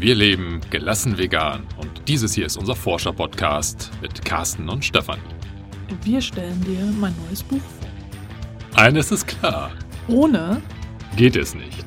Wir leben gelassen vegan und dieses hier ist unser Forscher-Podcast mit Carsten und Stefan. Wir stellen dir mein neues Buch vor. Eines ist klar, Ohne geht es nicht.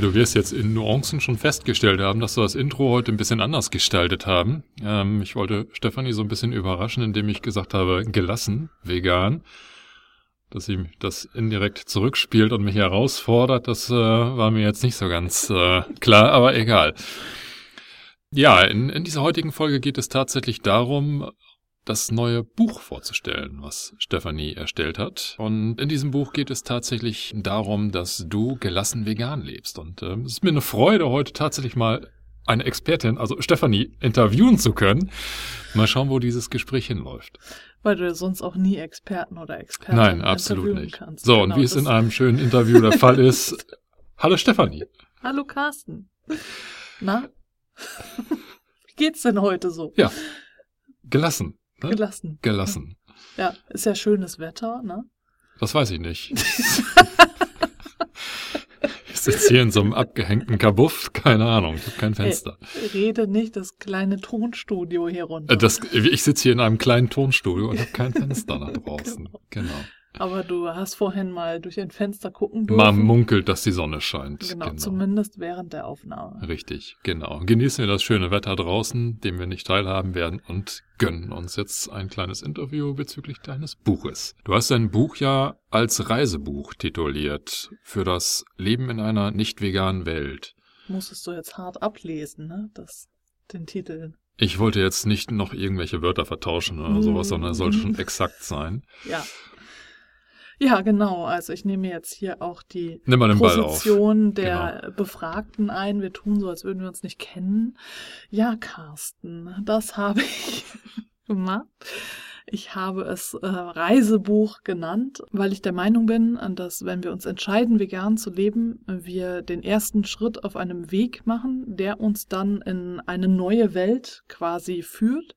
Du wirst jetzt in Nuancen schon festgestellt haben, dass wir das Intro heute ein bisschen anders gestaltet haben. Ähm, ich wollte Stefanie so ein bisschen überraschen, indem ich gesagt habe, gelassen, vegan. Dass sie das indirekt zurückspielt und mich herausfordert, das äh, war mir jetzt nicht so ganz äh, klar, aber egal. Ja, in, in dieser heutigen Folge geht es tatsächlich darum, das neue Buch vorzustellen, was Stefanie erstellt hat. Und in diesem Buch geht es tatsächlich darum, dass du gelassen vegan lebst. Und äh, es ist mir eine Freude, heute tatsächlich mal eine Expertin, also Stefanie, interviewen zu können. Mal schauen, wo dieses Gespräch hinläuft. weil du sonst auch nie Experten oder Experten Nein, absolut nicht. kannst. So, Genau, und wie es in einem schönen Interview der Fall ist. Hallo Stefanie. Hallo Carsten. Na? Wie geht's denn heute so? Ja, gelassen. Ne? Gelassen. Gelassen. Ja, ist ja schönes Wetter, ne? Das weiß ich nicht. ich sitze hier in so einem abgehängten Kabuff. Keine Ahnung, ich habe kein Fenster. Rede nicht das kleine Tonstudio hier runter. Das, ich sitze hier in einem kleinen Tonstudio und habe kein Fenster nach draußen. Genau. Aber du hast vorhin mal durch ein Fenster gucken dürfen. Man munkelt, dass die Sonne scheint. Genau, zumindest während der Aufnahme. Richtig, genau. Genießen wir das schöne Wetter draußen, dem wir nicht teilhaben werden und gönnen uns jetzt ein kleines Interview bezüglich deines Buches. Du hast dein Buch ja als Reisebuch tituliert für das Leben in einer nicht veganen Welt. Musstest du jetzt hart ablesen, ne? Das, den Titel. Ich wollte jetzt nicht noch irgendwelche Wörter vertauschen oder sowas, sondern es sollte schon exakt sein. Ja. Ja, genau. Also ich nehme jetzt hier auch die. Position der Befragten ein. Wir tun so, als würden wir uns nicht kennen. Ja, Carsten, das habe ich gemacht. Ich habe es äh, Reisebuch genannt, weil ich der Meinung bin, dass wenn wir uns entscheiden, vegan zu leben, wir den ersten Schritt auf einem Weg machen, der uns dann in eine neue Welt quasi führt.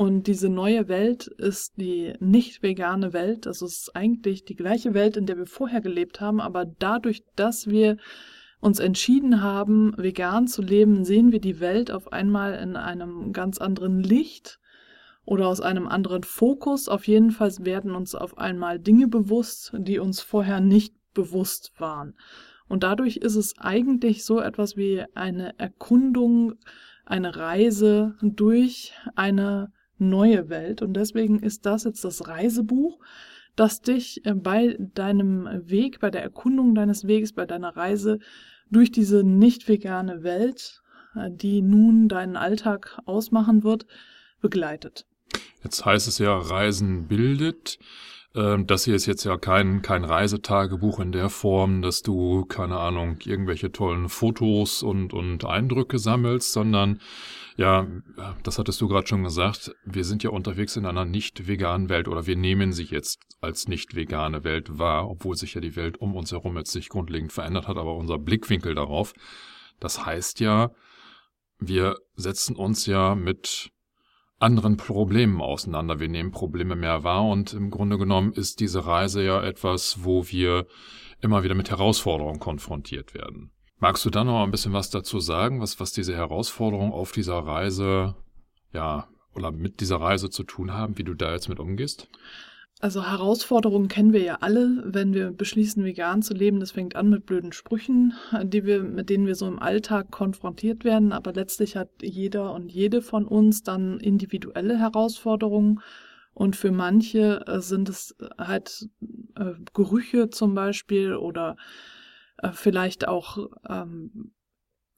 Und diese neue Welt ist die nicht vegane Welt. Also es ist eigentlich die gleiche Welt, in der wir vorher gelebt haben, aber dadurch, dass wir uns entschieden haben, vegan zu leben, sehen wir die Welt auf einmal in einem ganz anderen Licht oder aus einem anderen Fokus. Auf jeden Fall werden uns auf einmal Dinge bewusst, die uns vorher nicht bewusst waren. Und dadurch ist es eigentlich so etwas wie eine Erkundung, eine Reise durch eine neue Welt. Und deswegen ist das jetzt das Reisebuch, das dich äh, bei deinem Weg, bei der Erkundung deines Weges, bei deiner Reise durch diese nicht vegane Welt, äh, die nun deinen Alltag ausmachen wird, begleitet. Jetzt heißt es ja, Reisen bildet. Ähm, Das hier ist jetzt ja kein, kein Reisetagebuch in der Form, dass du, keine Ahnung, irgendwelche tollen Fotos und, und Eindrücke sammelst, sondern ja, das hattest du gerade schon gesagt, wir sind ja unterwegs in einer nicht veganen Welt oder wir nehmen sie jetzt als nicht vegane Welt wahr, obwohl sich ja die Welt um uns herum jetzt sich grundlegend verändert hat, aber unser Blickwinkel darauf, das heißt ja, wir setzen uns ja mit anderen Problemen auseinander. Wir nehmen Probleme mehr wahr und im Grunde genommen ist diese Reise ja etwas, wo wir immer wieder mit Herausforderungen konfrontiert werden. Magst du da noch ein bisschen was dazu sagen, was, was diese Herausforderungen auf dieser Reise, ja, oder mit dieser Reise zu tun haben, wie du da jetzt mit umgehst? Also Herausforderungen kennen wir ja alle, wenn wir beschließen, vegan zu leben. Das fängt an mit blöden Sprüchen, die wir, mit denen wir so im Alltag konfrontiert werden. Aber letztlich hat jeder und jede von uns dann individuelle Herausforderungen. Und für manche äh, sind es halt äh, Gerüche zum Beispiel oder äh, vielleicht auch ähm,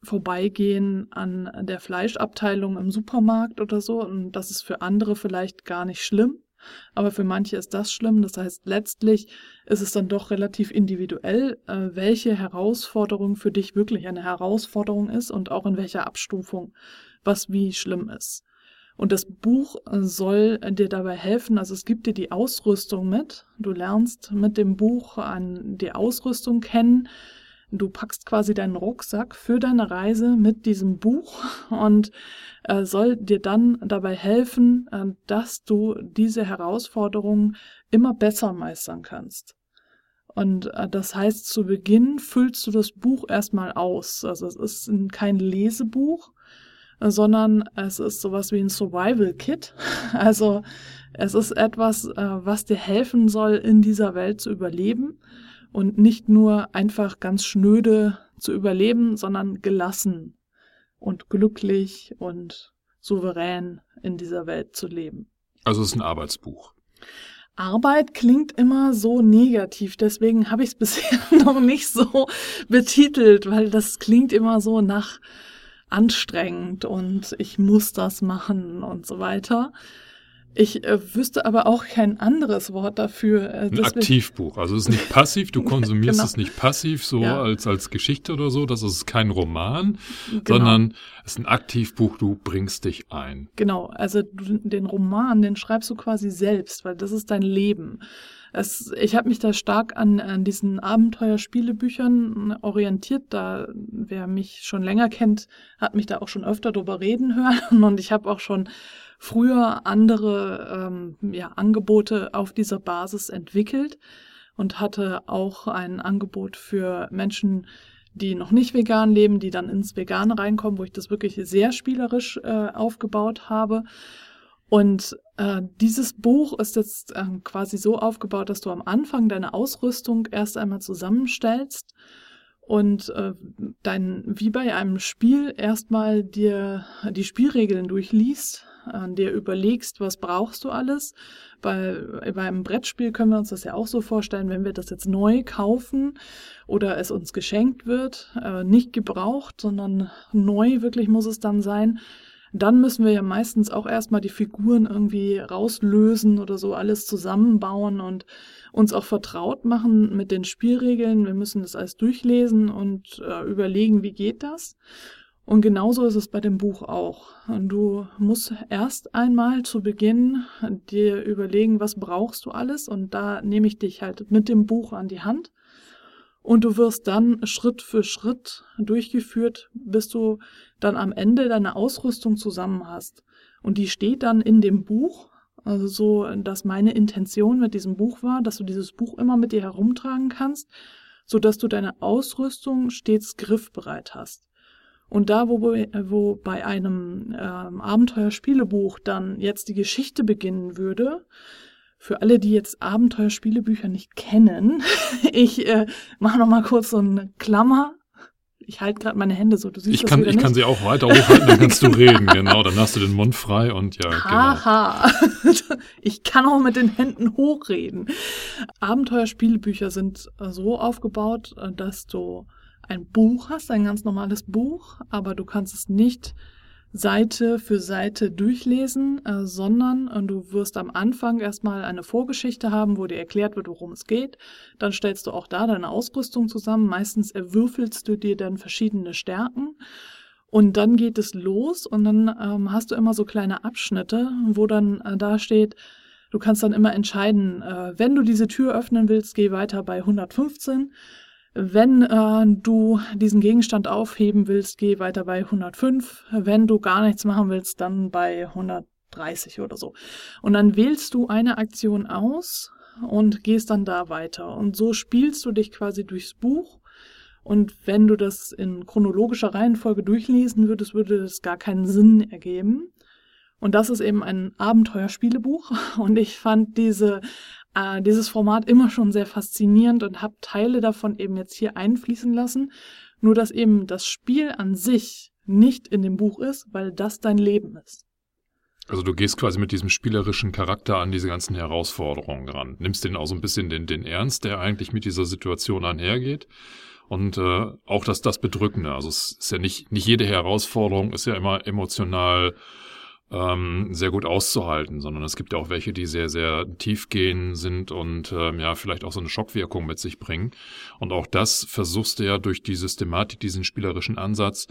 Vorbeigehen an der Fleischabteilung im Supermarkt oder so. Und das ist für andere vielleicht gar nicht schlimm. Aber für manche ist das schlimm. Das heißt, letztlich ist es dann doch relativ individuell, äh, welche Herausforderung für dich wirklich eine Herausforderung ist und auch in welcher Abstufung was wie schlimm ist. Und das Buch soll dir dabei helfen, also es gibt dir die Ausrüstung mit. Du lernst mit dem Buch an die Ausrüstung kennen. Du packst quasi deinen Rucksack für deine Reise mit diesem Buch und äh, soll dir dann dabei helfen, äh, dass du diese Herausforderungen immer besser meistern kannst. Und äh, das heißt, zu Beginn füllst du das Buch erstmal aus. Also es ist kein Lesebuch, sondern es ist sowas wie ein Survival Kit. Also es ist etwas, äh, was dir helfen soll, in dieser Welt zu überleben und nicht nur einfach ganz schnöde zu überleben, sondern gelassen und glücklich und souverän in dieser Welt zu leben. Also es ist ein Arbeitsbuch. Arbeit klingt immer so negativ, deswegen habe ich es bisher noch nicht so betitelt, weil das klingt immer so nach anstrengend und ich muss das machen und so weiter. Ich äh, wüsste aber auch kein anderes Wort dafür. Äh, Ein Aktivbuch. Also es ist nicht passiv, du konsumierst genau. es nicht passiv so ja. als, als Geschichte oder so. Das ist kein Roman, genau. sondern es ist ein Aktivbuch, du bringst dich ein. Genau, also du, den Roman, den schreibst du quasi selbst, weil das ist dein Leben. Es, ich habe mich da stark an, an diesen Abenteuerspielebüchern orientiert. Da, wer mich schon länger kennt, hat mich da auch schon öfter drüber reden hören. Und ich habe auch schon früher andere ähm, ja, Angebote auf dieser Basis entwickelt und hatte auch ein Angebot für Menschen, die noch nicht vegan leben, die dann ins Vegane reinkommen, wo ich das wirklich sehr spielerisch äh, aufgebaut habe. Und äh, dieses Buch ist jetzt äh, quasi so aufgebaut, dass du am Anfang deine Ausrüstung erst einmal zusammenstellst und äh, dein, wie bei einem Spiel erstmal dir die Spielregeln durchliest, äh, dir überlegst, was brauchst du alles. Bei, beim Brettspiel können wir uns das ja auch so vorstellen, wenn wir das jetzt neu kaufen oder es uns geschenkt wird, äh, nicht gebraucht, sondern neu wirklich muss es dann sein, dann müssen wir ja meistens auch erstmal die Figuren irgendwie rauslösen oder so alles zusammenbauen und uns auch vertraut machen mit den Spielregeln. Wir müssen das alles durchlesen und äh, überlegen, wie geht das. Und genauso ist es bei dem Buch auch. Du musst erst einmal zu Beginn dir überlegen, was brauchst du alles und da nehme ich dich halt mit dem Buch an die Hand und du wirst dann Schritt für Schritt durchgeführt, bis du dann am Ende deine Ausrüstung zusammen hast. Und die steht dann in dem Buch, also so, dass meine Intention mit diesem Buch war, dass du dieses Buch immer mit dir herumtragen kannst, so dass du deine Ausrüstung stets griffbereit hast. Und da, wo, wo bei einem ähm, Abenteuerspielebuch dann jetzt die Geschichte beginnen würde, für alle, die jetzt Abenteuerspielebücher nicht kennen, ich äh, mache noch mal kurz so eine Klammer. Ich halte gerade meine Hände so, du siehst ich das kann, Ich nicht. kann sie auch weiter hochhalten, dann kannst du reden, genau. Dann hast du den Mund frei und ja, genau. Haha, ich kann auch mit den Händen hochreden. Abenteuerspielebücher sind so aufgebaut, äh, dass du ein Buch hast, ein ganz normales Buch, aber du kannst es nicht Seite für Seite durchlesen, äh, sondern äh, du wirst am Anfang erstmal eine Vorgeschichte haben, wo dir erklärt wird, worum es geht. Dann stellst du auch da deine Ausrüstung zusammen. Meistens erwürfelst du dir dann verschiedene Stärken. Und dann geht es los und dann ähm, hast du immer so kleine Abschnitte, wo dann äh, da steht, du kannst dann immer entscheiden, äh, wenn du diese Tür öffnen willst, geh weiter bei 115. Wenn äh, du diesen Gegenstand aufheben willst, geh weiter bei 105. Wenn du gar nichts machen willst, dann bei 130 oder so. Und dann wählst du eine Aktion aus und gehst dann da weiter. Und so spielst du dich quasi durchs Buch. Und wenn du das in chronologischer Reihenfolge durchlesen würdest, würde das gar keinen Sinn ergeben. Und das ist eben ein Abenteuerspielebuch. Und ich fand diese äh, dieses Format immer schon sehr faszinierend und habe Teile davon eben jetzt hier einfließen lassen. Nur dass eben das Spiel an sich nicht in dem Buch ist, weil das dein Leben ist. Also du gehst quasi mit diesem spielerischen Charakter an diese ganzen Herausforderungen ran. Nimmst den auch so ein bisschen den, den Ernst, der eigentlich mit dieser Situation einhergeht. Und äh, auch das, das Bedrückende. Also es ist ja nicht, nicht jede Herausforderung ist ja immer emotional ähm, sehr gut auszuhalten, sondern es gibt ja auch welche, die sehr, sehr tief gehen sind und ähm, ja, vielleicht auch so eine Schockwirkung mit sich bringen. Und auch das versuchst du ja durch die Systematik, diesen spielerischen Ansatz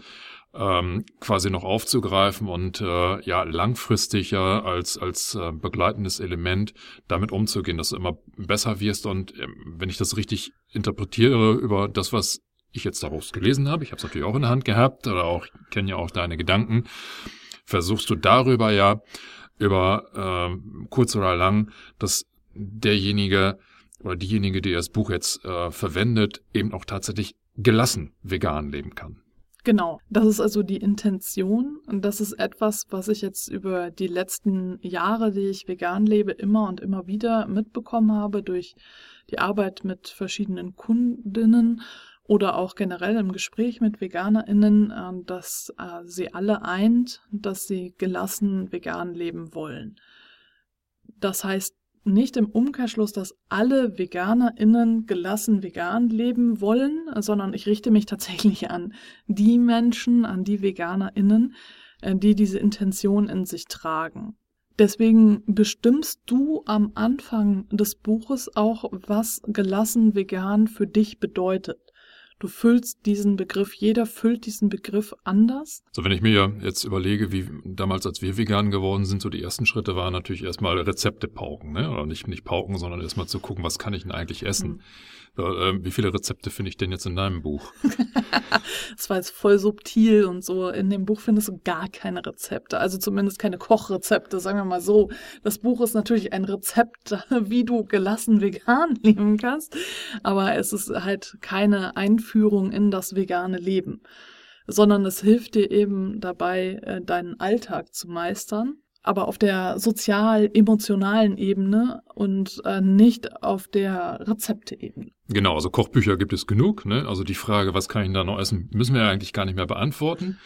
ähm, quasi noch aufzugreifen und äh, ja langfristig ja als als äh, begleitendes Element damit umzugehen, dass du immer besser wirst und äh, wenn ich das richtig interpretiere über das, was ich jetzt daraus gelesen habe, ich habe es natürlich auch in der Hand gehabt oder auch kenne ja auch deine Gedanken, versuchst du darüber ja über äh, kurz oder lang, dass derjenige oder diejenige, die das Buch jetzt äh, verwendet, eben auch tatsächlich gelassen vegan leben kann. Genau, das ist also die Intention und das ist etwas, was ich jetzt über die letzten Jahre, die ich vegan lebe, immer und immer wieder mitbekommen habe durch die Arbeit mit verschiedenen Kundinnen oder auch generell im Gespräch mit Veganerinnen, äh, dass äh, sie alle eint, dass sie gelassen vegan leben wollen. Das heißt nicht im Umkehrschluss, dass alle VeganerInnen gelassen vegan leben wollen, sondern ich richte mich tatsächlich an die Menschen, an die VeganerInnen, äh, die diese Intention in sich tragen. Deswegen bestimmst du am Anfang des Buches auch, was gelassen vegan für dich bedeutet. Du füllst diesen Begriff, jeder füllt diesen Begriff anders. So, wenn ich mir jetzt überlege, wie damals, als wir vegan geworden sind, so die ersten Schritte waren natürlich erstmal Rezepte pauken, ne? Oder nicht, nicht pauken, sondern erstmal zu gucken, was kann ich denn eigentlich essen? Mhm. Äh, wie viele Rezepte finde ich denn jetzt in deinem Buch? das war jetzt voll subtil und so. In dem Buch findest du gar keine Rezepte, also zumindest keine Kochrezepte, sagen wir mal so. Das Buch ist natürlich ein Rezept, wie du gelassen vegan leben kannst, aber es ist halt keine Einführung in das vegane Leben, sondern es hilft dir eben dabei, äh, deinen Alltag zu meistern aber auf der sozial-emotionalen Ebene und äh, nicht auf der Rezepte-Ebene. Genau, also Kochbücher gibt es genug. Ne? Also die Frage, was kann ich da noch essen, müssen wir eigentlich gar nicht mehr beantworten.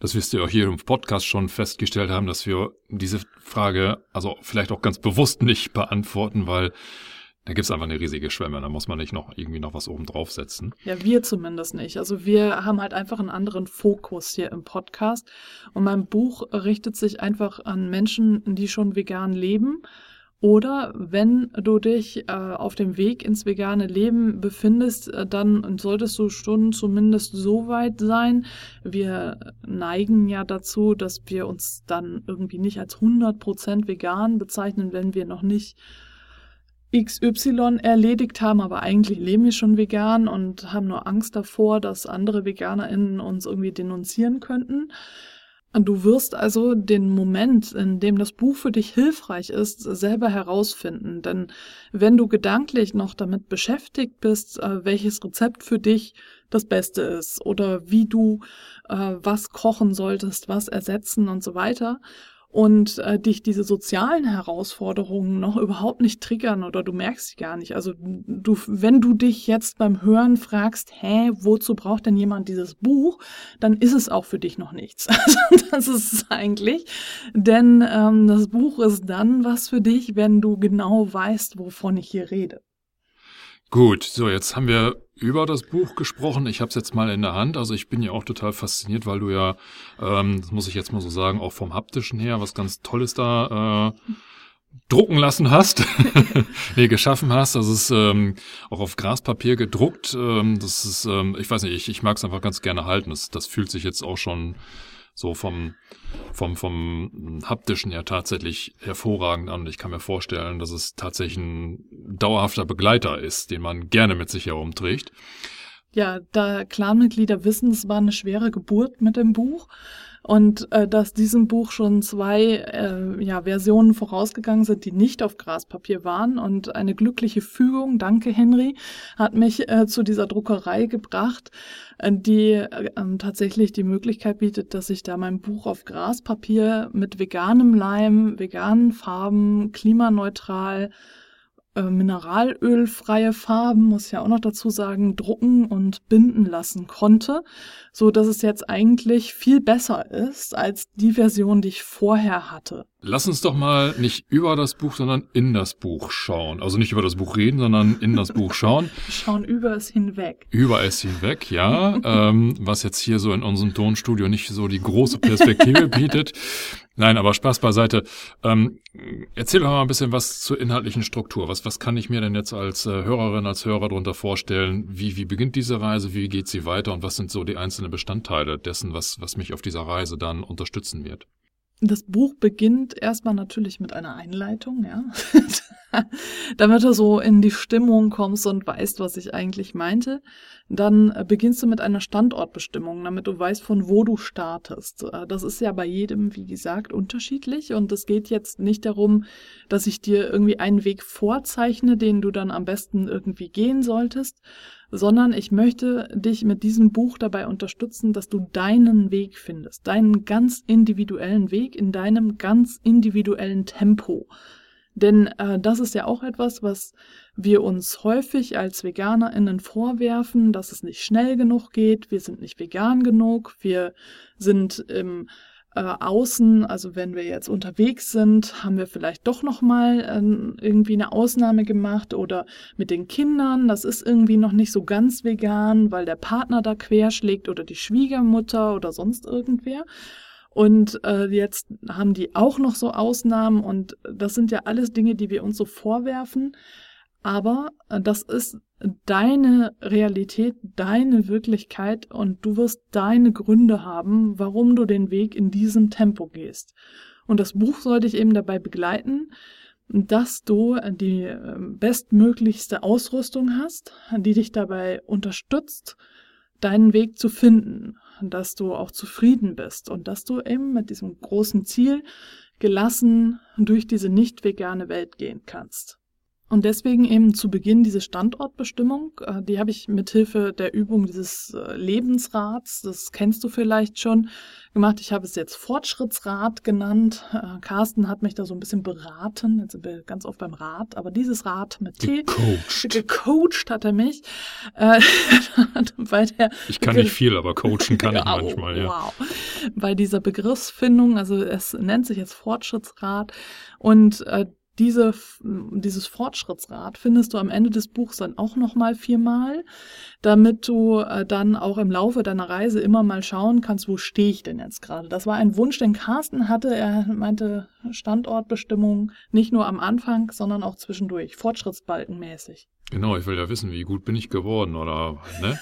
Das wirst ihr auch hier im Podcast schon festgestellt haben, dass wir diese Frage also vielleicht auch ganz bewusst nicht beantworten, weil da gibt's einfach eine riesige Schwemme, da muss man nicht noch irgendwie noch was oben draufsetzen. Ja, wir zumindest nicht. Also wir haben halt einfach einen anderen Fokus hier im Podcast. Und mein Buch richtet sich einfach an Menschen, die schon vegan leben. Oder wenn du dich äh, auf dem Weg ins vegane Leben befindest, äh, dann solltest du schon zumindest so weit sein. Wir neigen ja dazu, dass wir uns dann irgendwie nicht als 100% vegan bezeichnen, wenn wir noch nicht XY erledigt haben, aber eigentlich leben wir schon vegan und haben nur Angst davor, dass andere VeganerInnen uns irgendwie denunzieren könnten. Du wirst also den Moment, in dem das Buch für dich hilfreich ist, selber herausfinden. Denn wenn du gedanklich noch damit beschäftigt bist, äh, welches Rezept für dich das Beste ist oder wie du äh, was kochen solltest, was ersetzen und so weiter, und äh, dich diese sozialen Herausforderungen noch überhaupt nicht triggern oder du merkst sie gar nicht. Also du, wenn du dich jetzt beim Hören fragst, hä, wozu braucht denn jemand dieses Buch, dann ist es auch für dich noch nichts. Also das ist es eigentlich, denn ähm, das Buch ist dann was für dich, wenn du genau weißt, wovon ich hier rede. Gut, so jetzt haben wir über das Buch gesprochen. Ich habe es jetzt mal in der Hand. Also ich bin ja auch total fasziniert, weil du ja, ähm, das muss ich jetzt mal so sagen, auch vom haptischen her was ganz Tolles da äh, drucken lassen hast, nee, geschaffen hast. Das ist ähm, auch auf Graspapier gedruckt. Ähm, das ist, ähm, ich weiß nicht, ich, ich mag es einfach ganz gerne halten. Das, das fühlt sich jetzt auch schon so vom, vom, vom haptischen her tatsächlich hervorragend an. Ich kann mir vorstellen, dass es tatsächlich ein dauerhafter Begleiter ist, den man gerne mit sich herumträgt. Ja, da Clanmitglieder wissen, es war eine schwere Geburt mit dem Buch und äh, dass diesem Buch schon zwei äh, ja, Versionen vorausgegangen sind, die nicht auf Graspapier waren. Und eine glückliche Fügung, danke Henry, hat mich äh, zu dieser Druckerei gebracht, äh, die äh, tatsächlich die Möglichkeit bietet, dass ich da mein Buch auf Graspapier mit veganem Leim, veganen Farben, klimaneutral, äh, mineralölfreie Farben, muss ich ja auch noch dazu sagen, drucken und binden lassen konnte, so dass es jetzt eigentlich viel besser ist als die Version, die ich vorher hatte. Lass uns doch mal nicht über das Buch, sondern in das Buch schauen. Also nicht über das Buch reden, sondern in das Buch schauen. Schauen über es hinweg. Über es hinweg, ja. ähm, was jetzt hier so in unserem Tonstudio nicht so die große Perspektive bietet. Nein, aber Spaß beiseite. Ähm, erzähl doch mal ein bisschen was zur inhaltlichen Struktur. Was, was kann ich mir denn jetzt als äh, Hörerin, als Hörer darunter vorstellen? Wie, wie beginnt diese Reise? Wie geht sie weiter? Und was sind so die einzelnen Bestandteile dessen, was, was mich auf dieser Reise dann unterstützen wird? Das Buch beginnt erstmal natürlich mit einer Einleitung, ja. Damit du so in die Stimmung kommst und weißt, was ich eigentlich meinte. Dann beginnst du mit einer Standortbestimmung, damit du weißt, von wo du startest. Äh, das ist ja bei jedem, wie gesagt, unterschiedlich. Und es geht jetzt nicht darum, dass ich dir irgendwie einen Weg vorzeichne, den du dann am besten irgendwie gehen solltest, sondern ich möchte dich mit diesem Buch dabei unterstützen, dass du deinen Weg findest, deinen ganz individuellen Weg in deinem ganz individuellen Tempo. Denn äh, das ist ja auch etwas, was wir uns häufig als VeganerInnen vorwerfen, dass es nicht schnell genug geht, wir sind nicht vegan genug, wir sind im äh, außen, also wenn wir jetzt unterwegs sind, haben wir vielleicht doch noch mal äh, irgendwie eine Ausnahme gemacht oder mit den Kindern, das ist irgendwie noch nicht so ganz vegan, weil der Partner da querschlägt oder die Schwiegermutter oder sonst irgendwer. Und äh, jetzt haben die auch noch so Ausnahmen und das sind ja alles Dinge, die wir uns so vorwerfen. Aber äh, das ist deine Realität, deine Wirklichkeit und du wirst deine Gründe haben, warum du den Weg in diesem Tempo gehst. Und das Buch soll dich eben dabei begleiten, dass du die ähm, bestmöglichste Ausrüstung hast, die dich dabei unterstützt, deinen Weg zu finden, dass du auch zufrieden bist und dass du eben mit diesem großen Ziel gelassen durch diese nicht vegane Welt gehen kannst. Und deswegen eben zu Beginn diese Standortbestimmung, äh, die habe ich mit Hilfe der Übung dieses äh, Lebensrats, das kennst du vielleicht schon, gemacht. Ich habe es jetzt Fortschrittsrat genannt. Äh, Carsten hat mich da so ein bisschen beraten, jetzt sind wir ganz oft beim Rat, aber dieses Rad mit T, gecoacht, gecoacht hat er mich. Bei der ich kann nicht viel, aber coachen kann ich manchmal, ja. Wow. Bei dieser Begriffsfindung, also es nennt sich jetzt Fortschrittsrat und äh, diese, dieses Fortschrittsrad findest du am Ende des Buchs dann auch nochmal viermal, damit du äh, dann auch im Laufe deiner Reise immer mal schauen kannst, wo stehe ich denn jetzt gerade. Das war ein Wunsch, den Carsten hatte. Er meinte Standortbestimmung nicht nur am Anfang, sondern auch zwischendurch, fortschrittsbalkenmäßig. Genau, ich will ja wissen, wie gut bin ich geworden oder, ne?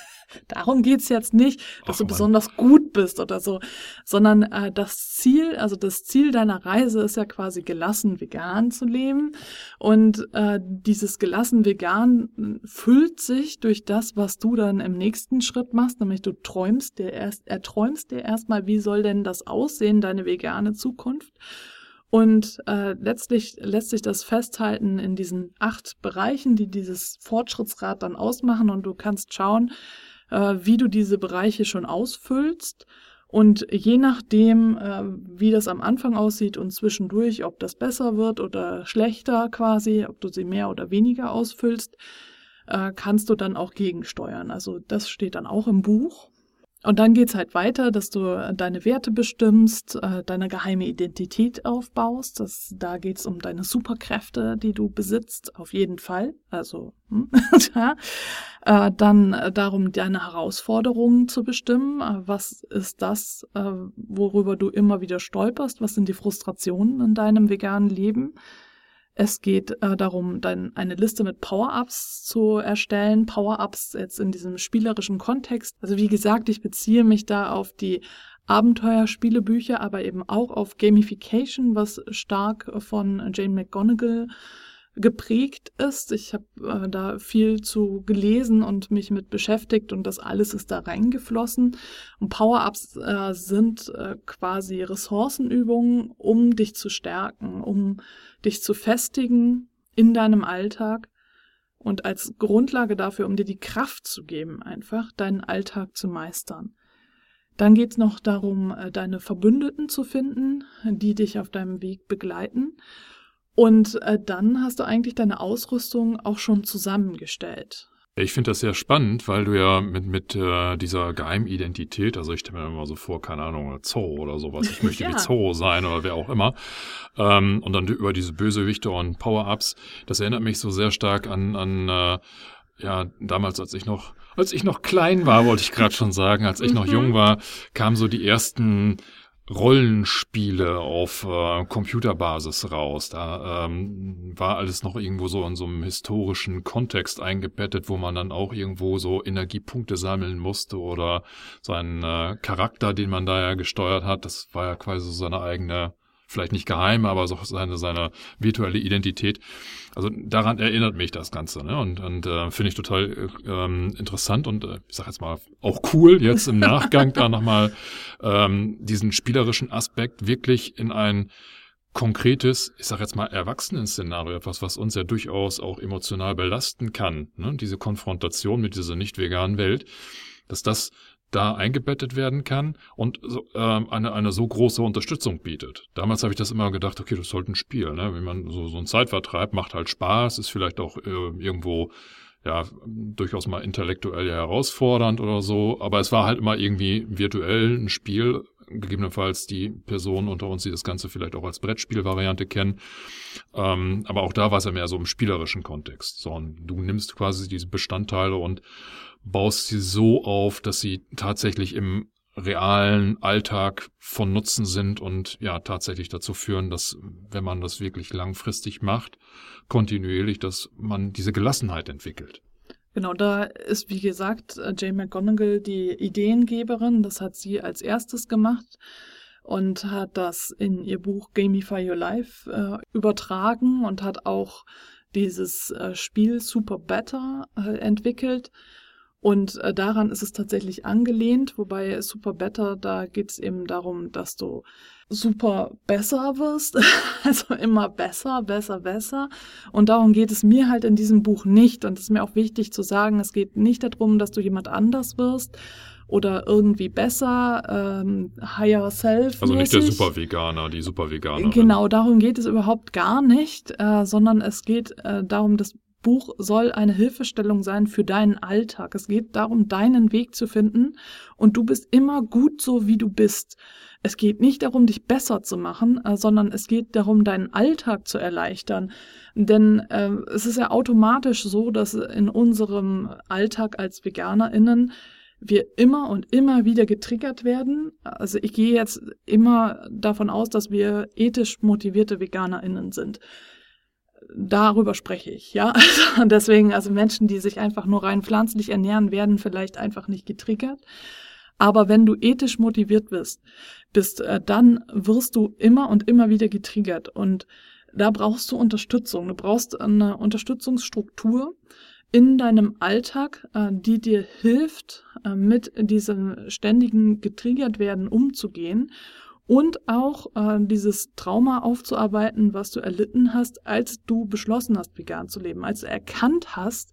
Darum geht's jetzt nicht, dass Ach, du Mann. besonders gut bist oder so, sondern äh, das Ziel, also das Ziel deiner Reise ist ja quasi gelassen vegan zu leben. Und äh, dieses gelassen vegan füllt sich durch das, was du dann im nächsten Schritt machst, nämlich du träumst dir erst, erträumst dir erstmal, wie soll denn das aussehen, deine vegane Zukunft. Und äh, letztlich lässt sich das festhalten in diesen acht Bereichen, die dieses Fortschrittsrad dann ausmachen. Und du kannst schauen, äh, wie du diese Bereiche schon ausfüllst. Und je nachdem, äh, wie das am Anfang aussieht und zwischendurch, ob das besser wird oder schlechter quasi, ob du sie mehr oder weniger ausfüllst, äh, kannst du dann auch gegensteuern. Also das steht dann auch im Buch. Und dann geht's halt weiter, dass du äh, deine Werte bestimmst, äh, deine geheime Identität aufbaust. Das, da geht's um deine Superkräfte, die du besitzt, auf jeden Fall. Also hm, ja. äh, dann darum, deine Herausforderungen zu bestimmen. Was ist das, worüber du immer wieder stolperst? Was sind die Frustrationen in deinem veganen Leben? Es geht äh, darum, dann eine Liste mit Power-Ups zu erstellen. Power-Ups jetzt in diesem spielerischen Kontext. Also wie gesagt, ich beziehe mich da auf die Abenteuerspielebücher, aber eben auch auf Gamification, was stark von Jane McGonigal geprägt ist. Ich habe äh, da viel zu gelesen und mich mit beschäftigt und das alles ist da reingeflossen. Und Power-Ups äh, sind äh, quasi Ressourcenübungen, um dich zu stärken, um dich zu festigen in deinem Alltag und als Grundlage dafür, um dir die Kraft zu geben, einfach deinen Alltag zu meistern. Dann geht's noch darum, äh, deine Verbündeten zu finden, die dich auf deinem Weg begleiten. Und äh, dann hast du eigentlich deine Ausrüstung auch schon zusammengestellt. Ich finde das sehr spannend, weil du ja mit, mit äh, dieser Geheimidentität, also ich stelle mir immer so vor, keine Ahnung, Zoo oder sowas, ich möchte ja. wie Zoo sein oder wer auch immer, ähm, und dann über diese Bösewichte und Power-Ups, das erinnert mich so sehr stark an, an äh, ja, damals, als ich noch, als ich noch klein war, wollte ich gerade schon sagen, als ich noch mhm. jung war, kamen so die ersten Rollenspiele auf äh, Computerbasis raus. Da ähm, war alles noch irgendwo so in so einem historischen Kontext eingebettet, wo man dann auch irgendwo so Energiepunkte sammeln musste oder seinen äh, Charakter, den man da ja gesteuert hat, das war ja quasi so seine eigene vielleicht nicht geheim, aber so seine, seine virtuelle Identität. Also daran erinnert mich das Ganze. Ne? Und, und äh, finde ich total ähm, interessant und äh, ich sag jetzt mal auch cool, jetzt im Nachgang da nochmal ähm, diesen spielerischen Aspekt wirklich in ein konkretes, ich sag jetzt mal Erwachsenen-Szenario, etwas, was uns ja durchaus auch emotional belasten kann, ne? diese Konfrontation mit dieser nicht veganen Welt, dass das da eingebettet werden kann und so, ähm, eine, eine so große Unterstützung bietet. Damals habe ich das immer gedacht, okay, das halt ein Spiel, ne? Wenn man so, so ein Zeitvertreib macht halt Spaß, ist vielleicht auch äh, irgendwo ja durchaus mal intellektuell herausfordernd oder so, aber es war halt immer irgendwie virtuell ein Spiel, gegebenenfalls die Personen unter uns, die das Ganze vielleicht auch als Brettspielvariante kennen. Ähm, aber auch da war es ja mehr so im spielerischen Kontext. So, und du nimmst quasi diese Bestandteile und baust sie so auf, dass sie tatsächlich im realen Alltag von Nutzen sind und ja tatsächlich dazu führen, dass wenn man das wirklich langfristig macht, kontinuierlich, dass man diese Gelassenheit entwickelt. Genau, da ist wie gesagt Jane McGonigal die Ideengeberin. Das hat sie als erstes gemacht und hat das in ihr Buch Gamify Your Life äh, übertragen und hat auch dieses äh, Spiel Super Better äh, entwickelt und äh, daran ist es tatsächlich angelehnt, wobei Super Better, da geht es eben darum, dass du super besser wirst, also immer besser, besser, besser. Und darum geht es mir halt in diesem Buch nicht. Und es ist mir auch wichtig zu sagen, es geht nicht darum, dass du jemand anders wirst oder irgendwie besser, ähm, higher self. Also nicht der Super-Veganer, die Super-Veganer. Genau, darum geht es überhaupt gar nicht, äh, sondern es geht äh, darum, dass Buch soll eine Hilfestellung sein für deinen Alltag. Es geht darum, deinen Weg zu finden und du bist immer gut so, wie du bist. Es geht nicht darum, dich besser zu machen, äh, sondern es geht darum, deinen Alltag zu erleichtern. Denn äh, es ist ja automatisch so, dass in unserem Alltag als VeganerInnen wir immer und immer wieder getriggert werden. Also ich gehe jetzt immer davon aus, dass wir ethisch motivierte VeganerInnen sind darüber spreche ich, ja. Also deswegen, also Menschen, die sich einfach nur rein pflanzlich ernähren, werden vielleicht einfach nicht getriggert. Aber wenn du ethisch motiviert bist, bist, äh, dann wirst du immer und immer wieder getriggert. Und da brauchst du Unterstützung. Du brauchst eine Unterstützungsstruktur in deinem Alltag, äh, die dir hilft, äh, mit diesem ständigen getriggert werden umzugehen und auch äh, dieses Trauma aufzuarbeiten, was du erlitten hast, als du beschlossen hast, vegan zu leben, als du erkannt hast,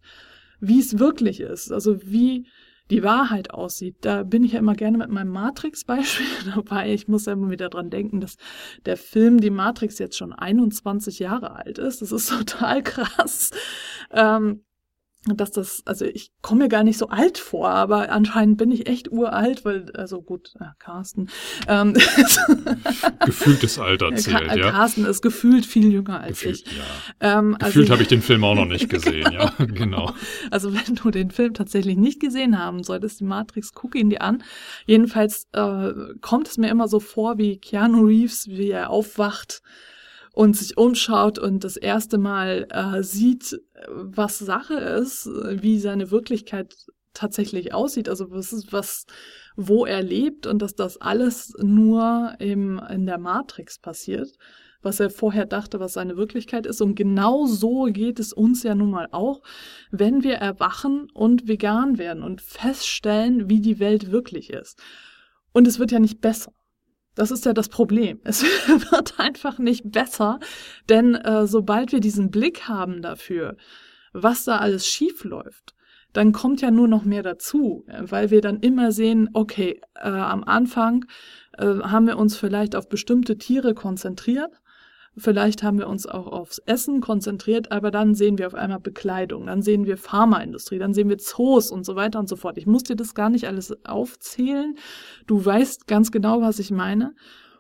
wie es wirklich ist, also wie die Wahrheit aussieht. Da bin ich ja immer gerne mit meinem Matrix-Beispiel dabei. Ich muss ja immer wieder dran denken, dass der Film Die Matrix jetzt schon 21 Jahre alt ist. Das ist total krass. Ähm, dass das, also ich komme mir gar nicht so alt vor, aber anscheinend bin ich echt uralt, weil, also gut, äh, Carsten. Ähm, Gefühltes Alter zählt, Ka ja. Carsten ist gefühlt viel jünger als gefühlt, ich. Ja. Ähm, also gefühlt also, habe ich den Film auch noch nicht gesehen, ja, genau. Also wenn du den Film tatsächlich nicht gesehen haben solltest, die Matrix, guck ihn dir an. Jedenfalls äh, kommt es mir immer so vor, wie Keanu Reeves, wie er aufwacht und sich umschaut und das erste Mal äh, sieht, was Sache ist, wie seine Wirklichkeit tatsächlich aussieht, also was ist was, wo er lebt und dass das alles nur im, in der Matrix passiert, was er vorher dachte, was seine Wirklichkeit ist. Und genau so geht es uns ja nun mal auch, wenn wir erwachen und vegan werden und feststellen, wie die Welt wirklich ist. Und es wird ja nicht besser. Das ist ja das Problem. Es wird einfach nicht besser, denn äh, sobald wir diesen Blick haben dafür, was da alles schief läuft, dann kommt ja nur noch mehr dazu, weil wir dann immer sehen, okay, äh, am Anfang äh, haben wir uns vielleicht auf bestimmte Tiere konzentriert, Vielleicht haben wir uns auch aufs Essen konzentriert, aber dann sehen wir auf einmal Bekleidung, dann sehen wir Pharmaindustrie, dann sehen wir Zoos und so weiter und so fort. Ich muss dir das gar nicht alles aufzählen. Du weißt ganz genau, was ich meine.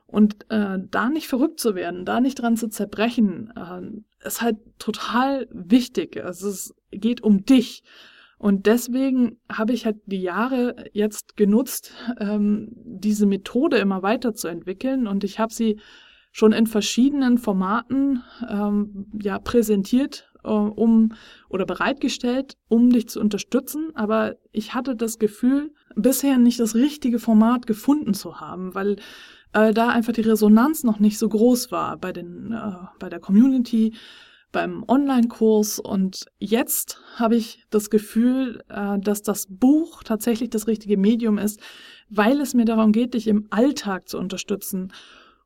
Und äh, da nicht verrückt zu werden, da nicht dran zu zerbrechen, äh, ist halt total wichtig. Also es geht um dich. Und deswegen habe ich halt die Jahre jetzt genutzt, ähm, diese Methode immer weiterzuentwickeln. Und ich habe sie schon in verschiedenen Formaten ähm, ja präsentiert, äh, um oder bereitgestellt, um dich zu unterstützen. Aber ich hatte das Gefühl, bisher nicht das richtige Format gefunden zu haben, weil äh, da einfach die Resonanz noch nicht so groß war bei den äh, bei der Community beim Online-Kurs und jetzt habe ich das Gefühl, äh, dass das Buch tatsächlich das richtige Medium ist, weil es mir darum geht, dich im Alltag zu unterstützen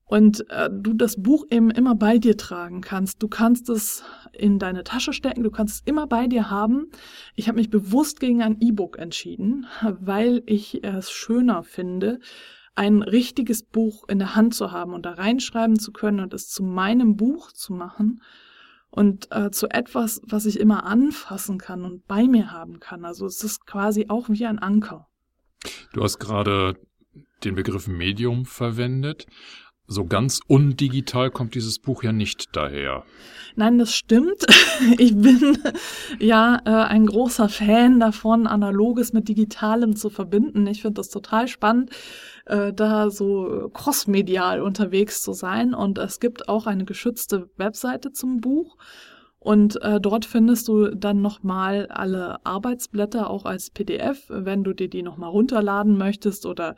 und äh, du das Buch eben immer bei dir tragen kannst. Du kannst es in deine Tasche stecken, du kannst es immer bei dir haben. Ich habe mich bewusst gegen ein E-Book entschieden, weil ich es schöner finde, ein richtiges Buch in der Hand zu haben und da reinschreiben zu können und es zu meinem Buch zu machen und äh, zu etwas, was ich immer anfassen kann und bei mir haben kann. Also es ist quasi auch wie ein Anker. Du hast gerade den Begriff Medium verwendet so ganz undigital kommt dieses Buch ja nicht daher. Nein, das stimmt. Ich bin ja äh, ein großer Fan davon, Analoges mit Digitalem zu verbinden. Ich finde das total spannend, äh, da so crossmedial unterwegs zu sein. Und es gibt auch eine geschützte Webseite zum Buch. Und äh, dort findest du dann nochmal alle Arbeitsblätter auch als PDF, wenn du dir die nochmal runterladen möchtest oder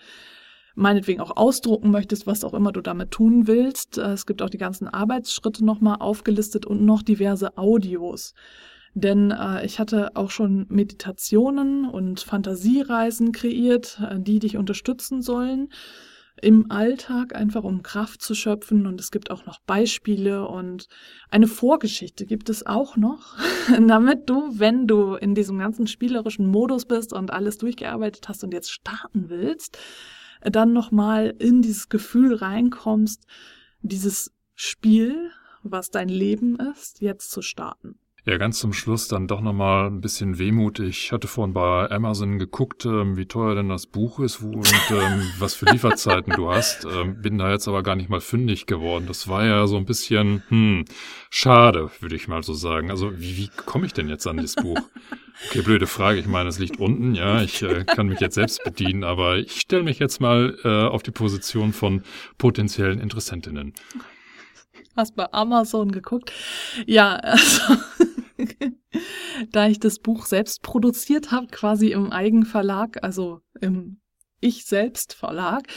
meinetwegen auch ausdrucken möchtest, was auch immer du damit tun willst. Äh, es gibt auch die ganzen Arbeitsschritte nochmal aufgelistet und noch diverse Audios. Denn äh, ich hatte auch schon Meditationen und Fantasiereisen kreiert, äh, die dich unterstützen sollen im Alltag, einfach um Kraft zu schöpfen. Und es gibt auch noch Beispiele und eine Vorgeschichte gibt es auch noch, damit du, wenn du in diesem ganzen spielerischen Modus bist und alles durchgearbeitet hast und jetzt starten willst, dann nochmal in dieses Gefühl reinkommst, dieses Spiel, was dein Leben ist, jetzt zu starten. Ja, ganz zum Schluss dann doch nochmal ein bisschen Wehmut. Ich hatte vorhin bei Amazon geguckt, ähm, wie teuer denn das Buch ist und ähm, was für Lieferzeiten du hast. Ähm, bin da jetzt aber gar nicht mal fündig geworden. Das war ja so ein bisschen, hm, schade, würde ich mal so sagen. Also wie, wie komme ich denn jetzt an das Buch? Okay, blöde Frage. Ich meine, es liegt unten. Ja, ich äh, kann mich jetzt selbst bedienen, aber ich stelle mich jetzt mal äh, auf die Position von potenziellen Interessentinnen. Hast bei Amazon geguckt? Ja, also da ich das Buch selbst produziert habe, quasi im Eigenverlag, also im Ich selbst Verlag,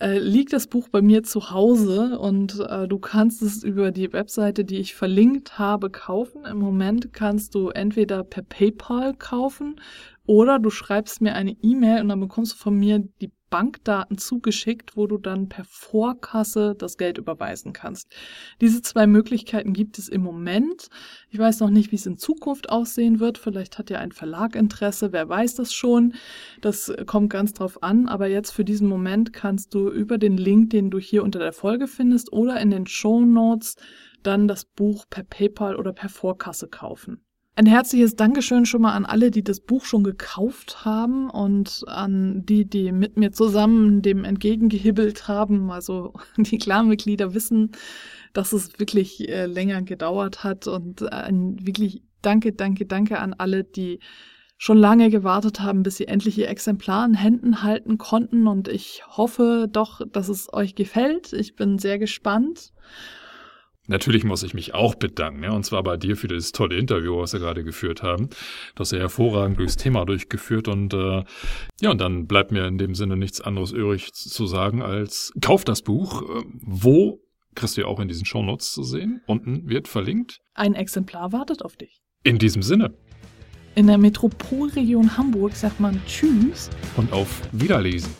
äh, liegt das Buch bei mir zu Hause und äh, du kannst es über die Webseite, die ich verlinkt habe, kaufen. Im Moment kannst du entweder per PayPal kaufen oder du schreibst mir eine E-Mail und dann bekommst du von mir die Bankdaten zugeschickt, wo du dann per Vorkasse das Geld überweisen kannst. Diese zwei Möglichkeiten gibt es im Moment. Ich weiß noch nicht, wie es in Zukunft aussehen wird. Vielleicht hat ja ein Verlag Interesse, wer weiß das schon. Das kommt ganz drauf an. Aber jetzt für diesen Moment kannst du über den Link, den du hier unter der Folge findest oder in den Show Notes dann das Buch per PayPal oder per Vorkasse kaufen. Ein herzliches Dankeschön schon mal an alle, die das Buch schon gekauft haben und an die, die mit mir zusammen dem entgegengehibbelt haben. Also die Clanmitglieder wissen, dass es wirklich äh, länger gedauert hat und ein wirklich Danke, Danke, Danke an alle, die schon lange gewartet haben, bis sie endlich ihr Exemplar in Händen halten konnten und ich hoffe doch, dass es euch gefällt. Ich bin sehr gespannt. Natürlich muss ich mich auch bedanken, ja, und zwar bei dir für das tolle Interview, was wir gerade geführt haben. Das ja hervorragend durchs Thema durchgeführt und äh, ja, und dann bleibt mir in dem Sinne nichts anderes übrig zu sagen als kauf das Buch. Äh, wo kriegst du ja auch in diesen Shownotes zu sehen. Unten wird verlinkt. Ein Exemplar wartet auf dich. In diesem Sinne. In der Metropolregion Hamburg sagt man Tschüss und auf Wiederlesen.